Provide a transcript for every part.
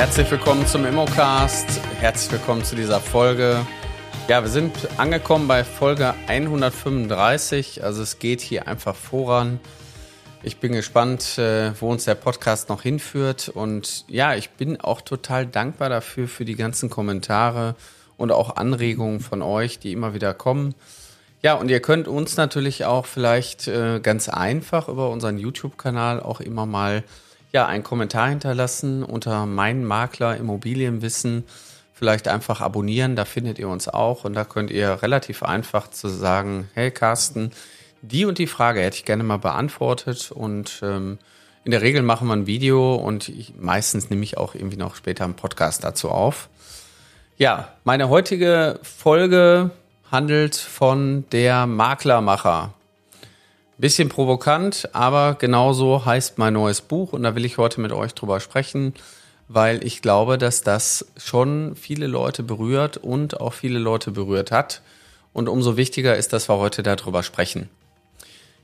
Herzlich willkommen zum Immocast. Herzlich willkommen zu dieser Folge. Ja, wir sind angekommen bei Folge 135. Also es geht hier einfach voran. Ich bin gespannt, äh, wo uns der Podcast noch hinführt. Und ja, ich bin auch total dankbar dafür, für die ganzen Kommentare und auch Anregungen von euch, die immer wieder kommen. Ja, und ihr könnt uns natürlich auch vielleicht äh, ganz einfach über unseren YouTube-Kanal auch immer mal ja, einen Kommentar hinterlassen unter mein Makler Immobilienwissen. Vielleicht einfach abonnieren, da findet ihr uns auch und da könnt ihr relativ einfach zu sagen, hey Carsten, die und die Frage hätte ich gerne mal beantwortet und ähm, in der Regel machen wir ein Video und ich, meistens nehme ich auch irgendwie noch später einen Podcast dazu auf. Ja, meine heutige Folge handelt von der Maklermacher. Bisschen provokant, aber genauso heißt mein neues Buch und da will ich heute mit euch drüber sprechen, weil ich glaube, dass das schon viele Leute berührt und auch viele Leute berührt hat. Und umso wichtiger ist, dass wir heute darüber sprechen.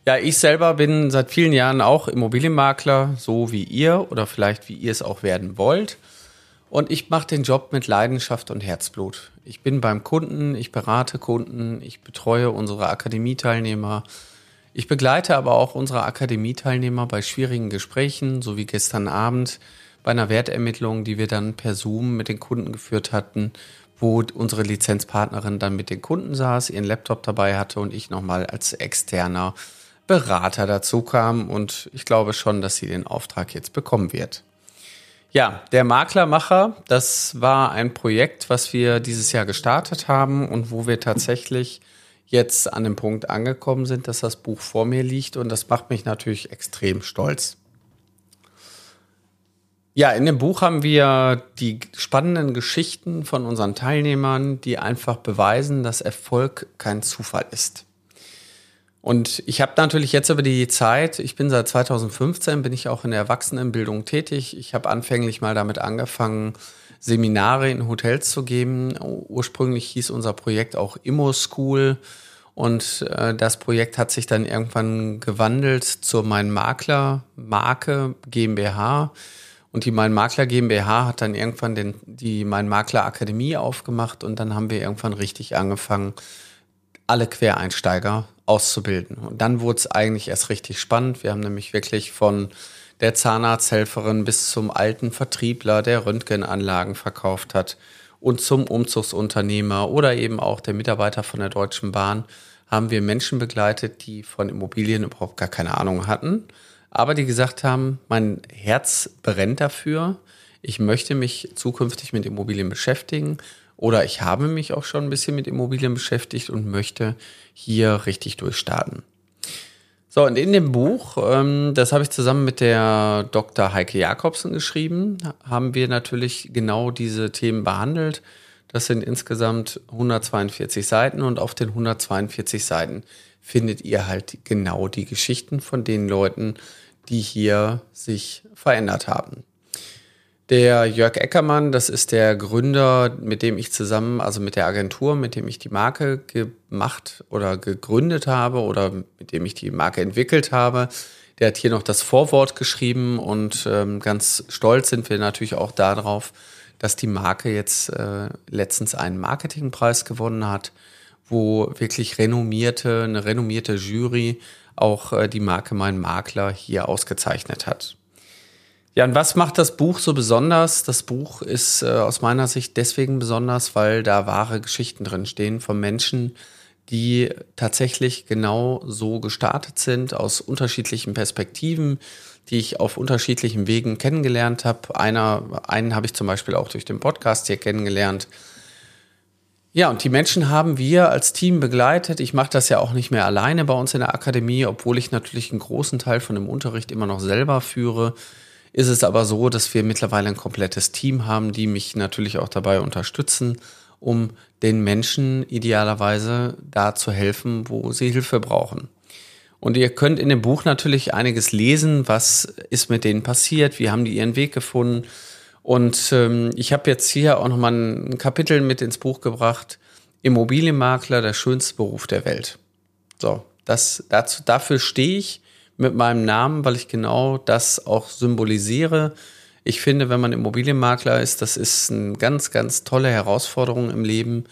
Ja, ich selber bin seit vielen Jahren auch Immobilienmakler, so wie ihr oder vielleicht wie ihr es auch werden wollt. Und ich mache den Job mit Leidenschaft und Herzblut. Ich bin beim Kunden, ich berate Kunden, ich betreue unsere Akademieteilnehmer, ich begleite aber auch unsere Akademieteilnehmer bei schwierigen Gesprächen, so wie gestern Abend bei einer Wertermittlung, die wir dann per Zoom mit den Kunden geführt hatten, wo unsere Lizenzpartnerin dann mit den Kunden saß, ihren Laptop dabei hatte und ich nochmal als externer Berater dazu kam. Und ich glaube schon, dass sie den Auftrag jetzt bekommen wird. Ja, der Maklermacher, das war ein Projekt, was wir dieses Jahr gestartet haben und wo wir tatsächlich jetzt an dem Punkt angekommen sind, dass das Buch vor mir liegt und das macht mich natürlich extrem stolz. Ja, in dem Buch haben wir die spannenden Geschichten von unseren Teilnehmern, die einfach beweisen, dass Erfolg kein Zufall ist. Und ich habe natürlich jetzt über die Zeit, ich bin seit 2015, bin ich auch in der Erwachsenenbildung tätig. Ich habe anfänglich mal damit angefangen, Seminare in Hotels zu geben. Ursprünglich hieß unser Projekt auch Immo School. Und äh, das Projekt hat sich dann irgendwann gewandelt zur Mein Makler Marke GmbH. Und die Mein Makler GmbH hat dann irgendwann den, die Mein Makler Akademie aufgemacht und dann haben wir irgendwann richtig angefangen, alle Quereinsteiger auszubilden. Und dann wurde es eigentlich erst richtig spannend. Wir haben nämlich wirklich von der Zahnarzthelferin bis zum alten Vertriebler, der Röntgenanlagen verkauft hat und zum Umzugsunternehmer oder eben auch der Mitarbeiter von der Deutschen Bahn haben wir Menschen begleitet, die von Immobilien überhaupt gar keine Ahnung hatten, aber die gesagt haben, mein Herz brennt dafür, ich möchte mich zukünftig mit Immobilien beschäftigen oder ich habe mich auch schon ein bisschen mit Immobilien beschäftigt und möchte hier richtig durchstarten. So, und in dem Buch, ähm, das habe ich zusammen mit der Dr. Heike Jakobsen geschrieben, haben wir natürlich genau diese Themen behandelt. Das sind insgesamt 142 Seiten und auf den 142 Seiten findet ihr halt genau die Geschichten von den Leuten, die hier sich verändert haben. Der Jörg Eckermann, das ist der Gründer, mit dem ich zusammen, also mit der Agentur, mit dem ich die Marke gemacht oder gegründet habe oder mit dem ich die Marke entwickelt habe. Der hat hier noch das Vorwort geschrieben und ähm, ganz stolz sind wir natürlich auch darauf, dass die Marke jetzt äh, letztens einen Marketingpreis gewonnen hat, wo wirklich renommierte, eine renommierte Jury auch äh, die Marke Mein Makler hier ausgezeichnet hat. Ja, und was macht das Buch so besonders? Das Buch ist äh, aus meiner Sicht deswegen besonders, weil da wahre Geschichten drin stehen von Menschen, die tatsächlich genau so gestartet sind, aus unterschiedlichen Perspektiven, die ich auf unterschiedlichen Wegen kennengelernt habe. Einer, einen habe ich zum Beispiel auch durch den Podcast hier kennengelernt. Ja, und die Menschen haben wir als Team begleitet. Ich mache das ja auch nicht mehr alleine bei uns in der Akademie, obwohl ich natürlich einen großen Teil von dem Unterricht immer noch selber führe ist es aber so, dass wir mittlerweile ein komplettes Team haben, die mich natürlich auch dabei unterstützen, um den Menschen idealerweise da zu helfen, wo sie Hilfe brauchen. Und ihr könnt in dem Buch natürlich einiges lesen, was ist mit denen passiert, wie haben die ihren Weg gefunden. Und ähm, ich habe jetzt hier auch nochmal ein Kapitel mit ins Buch gebracht, Immobilienmakler, der schönste Beruf der Welt. So, das, dazu, dafür stehe ich mit meinem Namen, weil ich genau das auch symbolisiere. Ich finde, wenn man Immobilienmakler ist, das ist eine ganz, ganz tolle Herausforderung im Leben.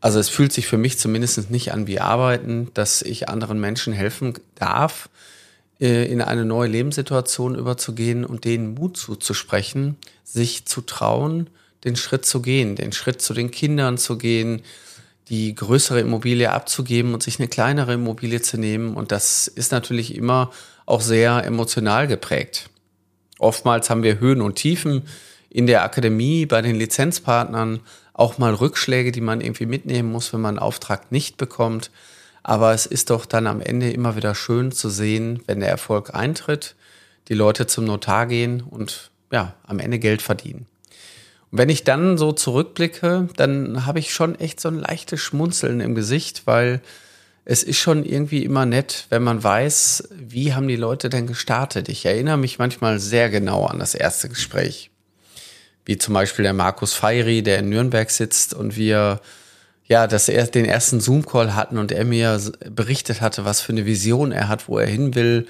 Also es fühlt sich für mich zumindest nicht an wie Arbeiten, dass ich anderen Menschen helfen darf, äh, in eine neue Lebenssituation überzugehen und denen Mut zuzusprechen, sich zu trauen, den Schritt zu gehen, den Schritt zu den Kindern zu gehen, die größere Immobilie abzugeben und sich eine kleinere Immobilie zu nehmen. Und das ist natürlich immer auch sehr emotional geprägt. Oftmals haben wir Höhen und Tiefen in der Akademie, bei den Lizenzpartnern, auch mal Rückschläge, die man irgendwie mitnehmen muss, wenn man einen Auftrag nicht bekommt. Aber es ist doch dann am Ende immer wieder schön zu sehen, wenn der Erfolg eintritt, die Leute zum Notar gehen und ja, am Ende Geld verdienen. Wenn ich dann so zurückblicke, dann habe ich schon echt so ein leichtes Schmunzeln im Gesicht, weil es ist schon irgendwie immer nett, wenn man weiß, wie haben die Leute denn gestartet. Ich erinnere mich manchmal sehr genau an das erste Gespräch. Wie zum Beispiel der Markus Feiry, der in Nürnberg sitzt und wir ja, dass er den ersten Zoom-Call hatten und er mir berichtet hatte, was für eine Vision er hat, wo er hin will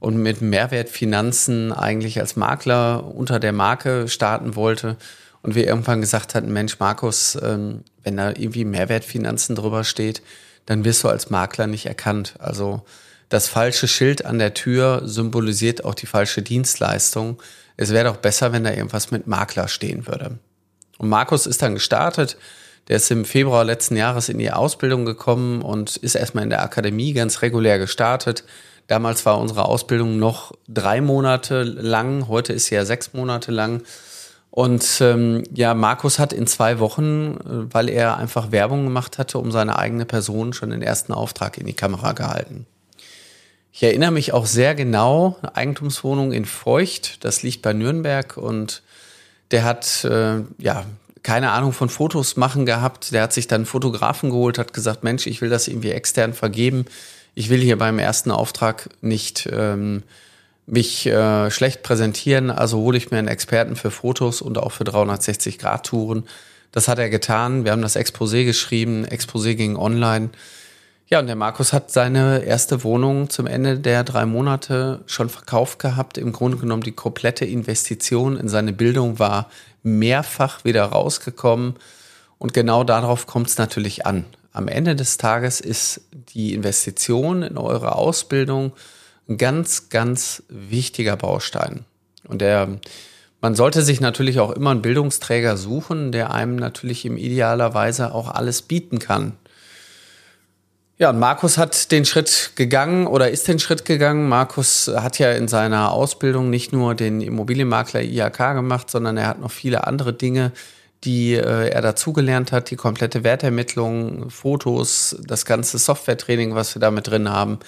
und mit Mehrwertfinanzen eigentlich als Makler unter der Marke starten wollte. Und wir irgendwann gesagt hatten, Mensch, Markus, ähm, wenn da irgendwie Mehrwertfinanzen drüber steht, dann wirst du als Makler nicht erkannt. Also das falsche Schild an der Tür symbolisiert auch die falsche Dienstleistung. Es wäre doch besser, wenn da irgendwas mit Makler stehen würde. Und Markus ist dann gestartet, der ist im Februar letzten Jahres in die Ausbildung gekommen und ist erstmal in der Akademie ganz regulär gestartet. Damals war unsere Ausbildung noch drei Monate lang, heute ist sie ja sechs Monate lang. Und ähm, ja, Markus hat in zwei Wochen, äh, weil er einfach Werbung gemacht hatte, um seine eigene Person schon den ersten Auftrag in die Kamera gehalten. Ich erinnere mich auch sehr genau, Eigentumswohnung in Feucht, das liegt bei Nürnberg und der hat äh, ja keine Ahnung von Fotos machen gehabt. Der hat sich dann einen Fotografen geholt, hat gesagt, Mensch, ich will das irgendwie extern vergeben. Ich will hier beim ersten Auftrag nicht ähm, mich äh, schlecht präsentieren, also hole ich mir einen Experten für Fotos und auch für 360-Grad-Touren. Das hat er getan. Wir haben das Exposé geschrieben. Exposé ging online. Ja, und der Markus hat seine erste Wohnung zum Ende der drei Monate schon verkauft gehabt. Im Grunde genommen die komplette Investition in seine Bildung war mehrfach wieder rausgekommen. Und genau darauf kommt es natürlich an. Am Ende des Tages ist die Investition in eure Ausbildung ein ganz, ganz wichtiger Baustein. Und der, man sollte sich natürlich auch immer einen Bildungsträger suchen, der einem natürlich im idealerweise auch alles bieten kann. Ja, und Markus hat den Schritt gegangen oder ist den Schritt gegangen. Markus hat ja in seiner Ausbildung nicht nur den Immobilienmakler IHK gemacht, sondern er hat noch viele andere Dinge, die äh, er dazugelernt hat. Die komplette Wertermittlung, Fotos, das ganze Software-Training, was wir da mit drin haben,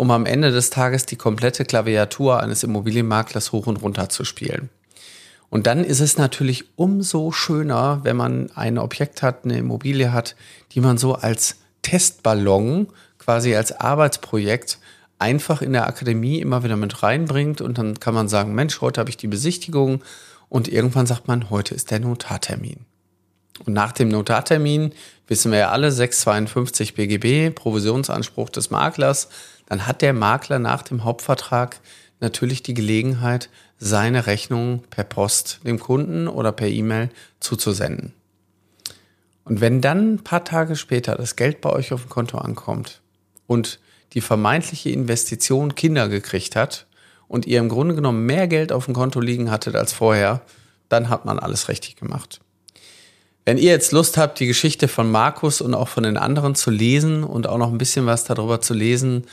um am Ende des Tages die komplette Klaviatur eines Immobilienmaklers hoch und runter zu spielen. Und dann ist es natürlich umso schöner, wenn man ein Objekt hat, eine Immobilie hat, die man so als Testballon quasi als Arbeitsprojekt einfach in der Akademie immer wieder mit reinbringt und dann kann man sagen, Mensch, heute habe ich die Besichtigung und irgendwann sagt man, heute ist der Notartermin. Und nach dem Notartermin wissen wir ja alle 652 BGB, Provisionsanspruch des Maklers, dann hat der Makler nach dem Hauptvertrag natürlich die Gelegenheit, seine Rechnung per Post dem Kunden oder per E-Mail zuzusenden. Und wenn dann ein paar Tage später das Geld bei euch auf dem Konto ankommt und die vermeintliche Investition Kinder gekriegt hat und ihr im Grunde genommen mehr Geld auf dem Konto liegen hattet als vorher, dann hat man alles richtig gemacht. Wenn ihr jetzt Lust habt, die Geschichte von Markus und auch von den anderen zu lesen und auch noch ein bisschen was darüber zu lesen,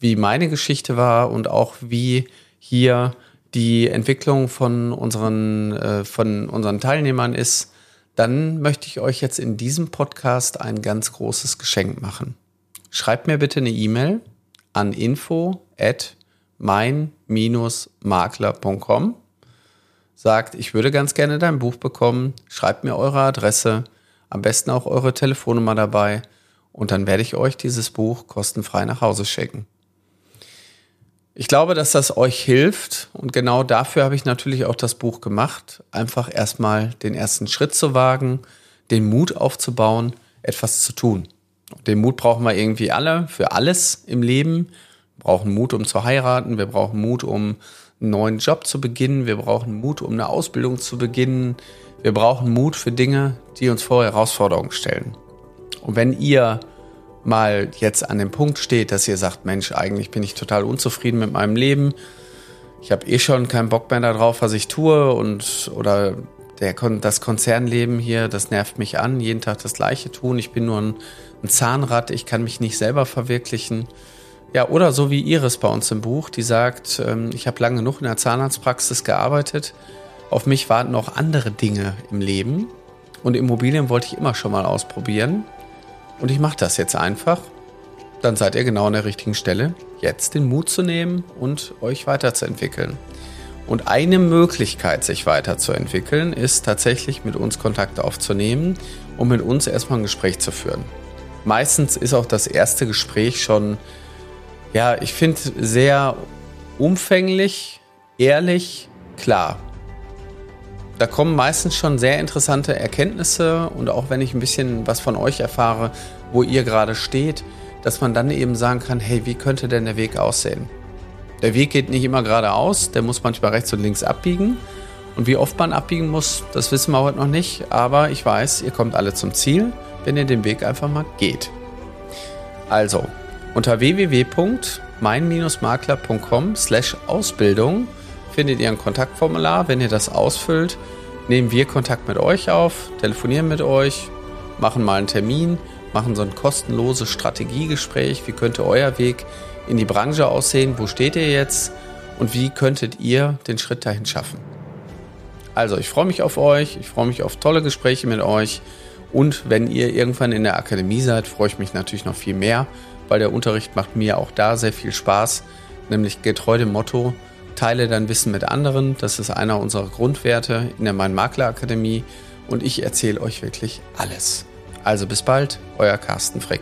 wie meine Geschichte war und auch wie hier die Entwicklung von unseren, äh, von unseren Teilnehmern ist, dann möchte ich euch jetzt in diesem Podcast ein ganz großes Geschenk machen. Schreibt mir bitte eine E-Mail an info at mein-makler.com. Sagt, ich würde ganz gerne dein Buch bekommen. Schreibt mir eure Adresse, am besten auch eure Telefonnummer dabei und dann werde ich euch dieses Buch kostenfrei nach Hause schicken. Ich glaube, dass das euch hilft und genau dafür habe ich natürlich auch das Buch gemacht. Einfach erstmal den ersten Schritt zu wagen, den Mut aufzubauen, etwas zu tun. Den Mut brauchen wir irgendwie alle, für alles im Leben. Wir brauchen Mut, um zu heiraten, wir brauchen Mut, um einen neuen Job zu beginnen. Wir brauchen Mut, um eine Ausbildung zu beginnen. Wir brauchen Mut für Dinge, die uns vor Herausforderungen stellen. Und wenn ihr mal jetzt an dem Punkt steht, dass ihr sagt, Mensch, eigentlich bin ich total unzufrieden mit meinem Leben. Ich habe eh schon keinen Bock mehr darauf, was ich tue und oder der, das Konzernleben hier, das nervt mich an, jeden Tag das Gleiche tun. Ich bin nur ein, ein Zahnrad, ich kann mich nicht selber verwirklichen. Ja, oder so wie Iris bei uns im Buch, die sagt, ähm, ich habe lange genug in der Zahnarztpraxis gearbeitet. Auf mich warten noch andere Dinge im Leben. Und Immobilien wollte ich immer schon mal ausprobieren. Und ich mache das jetzt einfach. Dann seid ihr genau an der richtigen Stelle, jetzt den Mut zu nehmen und euch weiterzuentwickeln. Und eine Möglichkeit, sich weiterzuentwickeln, ist tatsächlich mit uns Kontakt aufzunehmen und mit uns erstmal ein Gespräch zu führen. Meistens ist auch das erste Gespräch schon, ja, ich finde, sehr umfänglich, ehrlich, klar. Da kommen meistens schon sehr interessante Erkenntnisse und auch wenn ich ein bisschen was von euch erfahre, wo ihr gerade steht, dass man dann eben sagen kann, hey, wie könnte denn der Weg aussehen? Der Weg geht nicht immer geradeaus, der muss manchmal rechts und links abbiegen. Und wie oft man abbiegen muss, das wissen wir heute noch nicht. Aber ich weiß, ihr kommt alle zum Ziel, wenn ihr den Weg einfach mal geht. Also, unter www.mein-makler.com slash Ausbildung findet ihr ein Kontaktformular. Wenn ihr das ausfüllt, nehmen wir Kontakt mit euch auf, telefonieren mit euch, machen mal einen Termin, machen so ein kostenloses Strategiegespräch. Wie könnte euer Weg in die Branche aussehen? Wo steht ihr jetzt? Und wie könntet ihr den Schritt dahin schaffen? Also, ich freue mich auf euch. Ich freue mich auf tolle Gespräche mit euch. Und wenn ihr irgendwann in der Akademie seid, freue ich mich natürlich noch viel mehr, weil der Unterricht macht mir auch da sehr viel Spaß. Nämlich getreu dem Motto, teile dein Wissen mit anderen. Das ist einer unserer Grundwerte in der Mein Makler Akademie. Und ich erzähle euch wirklich alles. Also bis bald, euer Carsten Frick.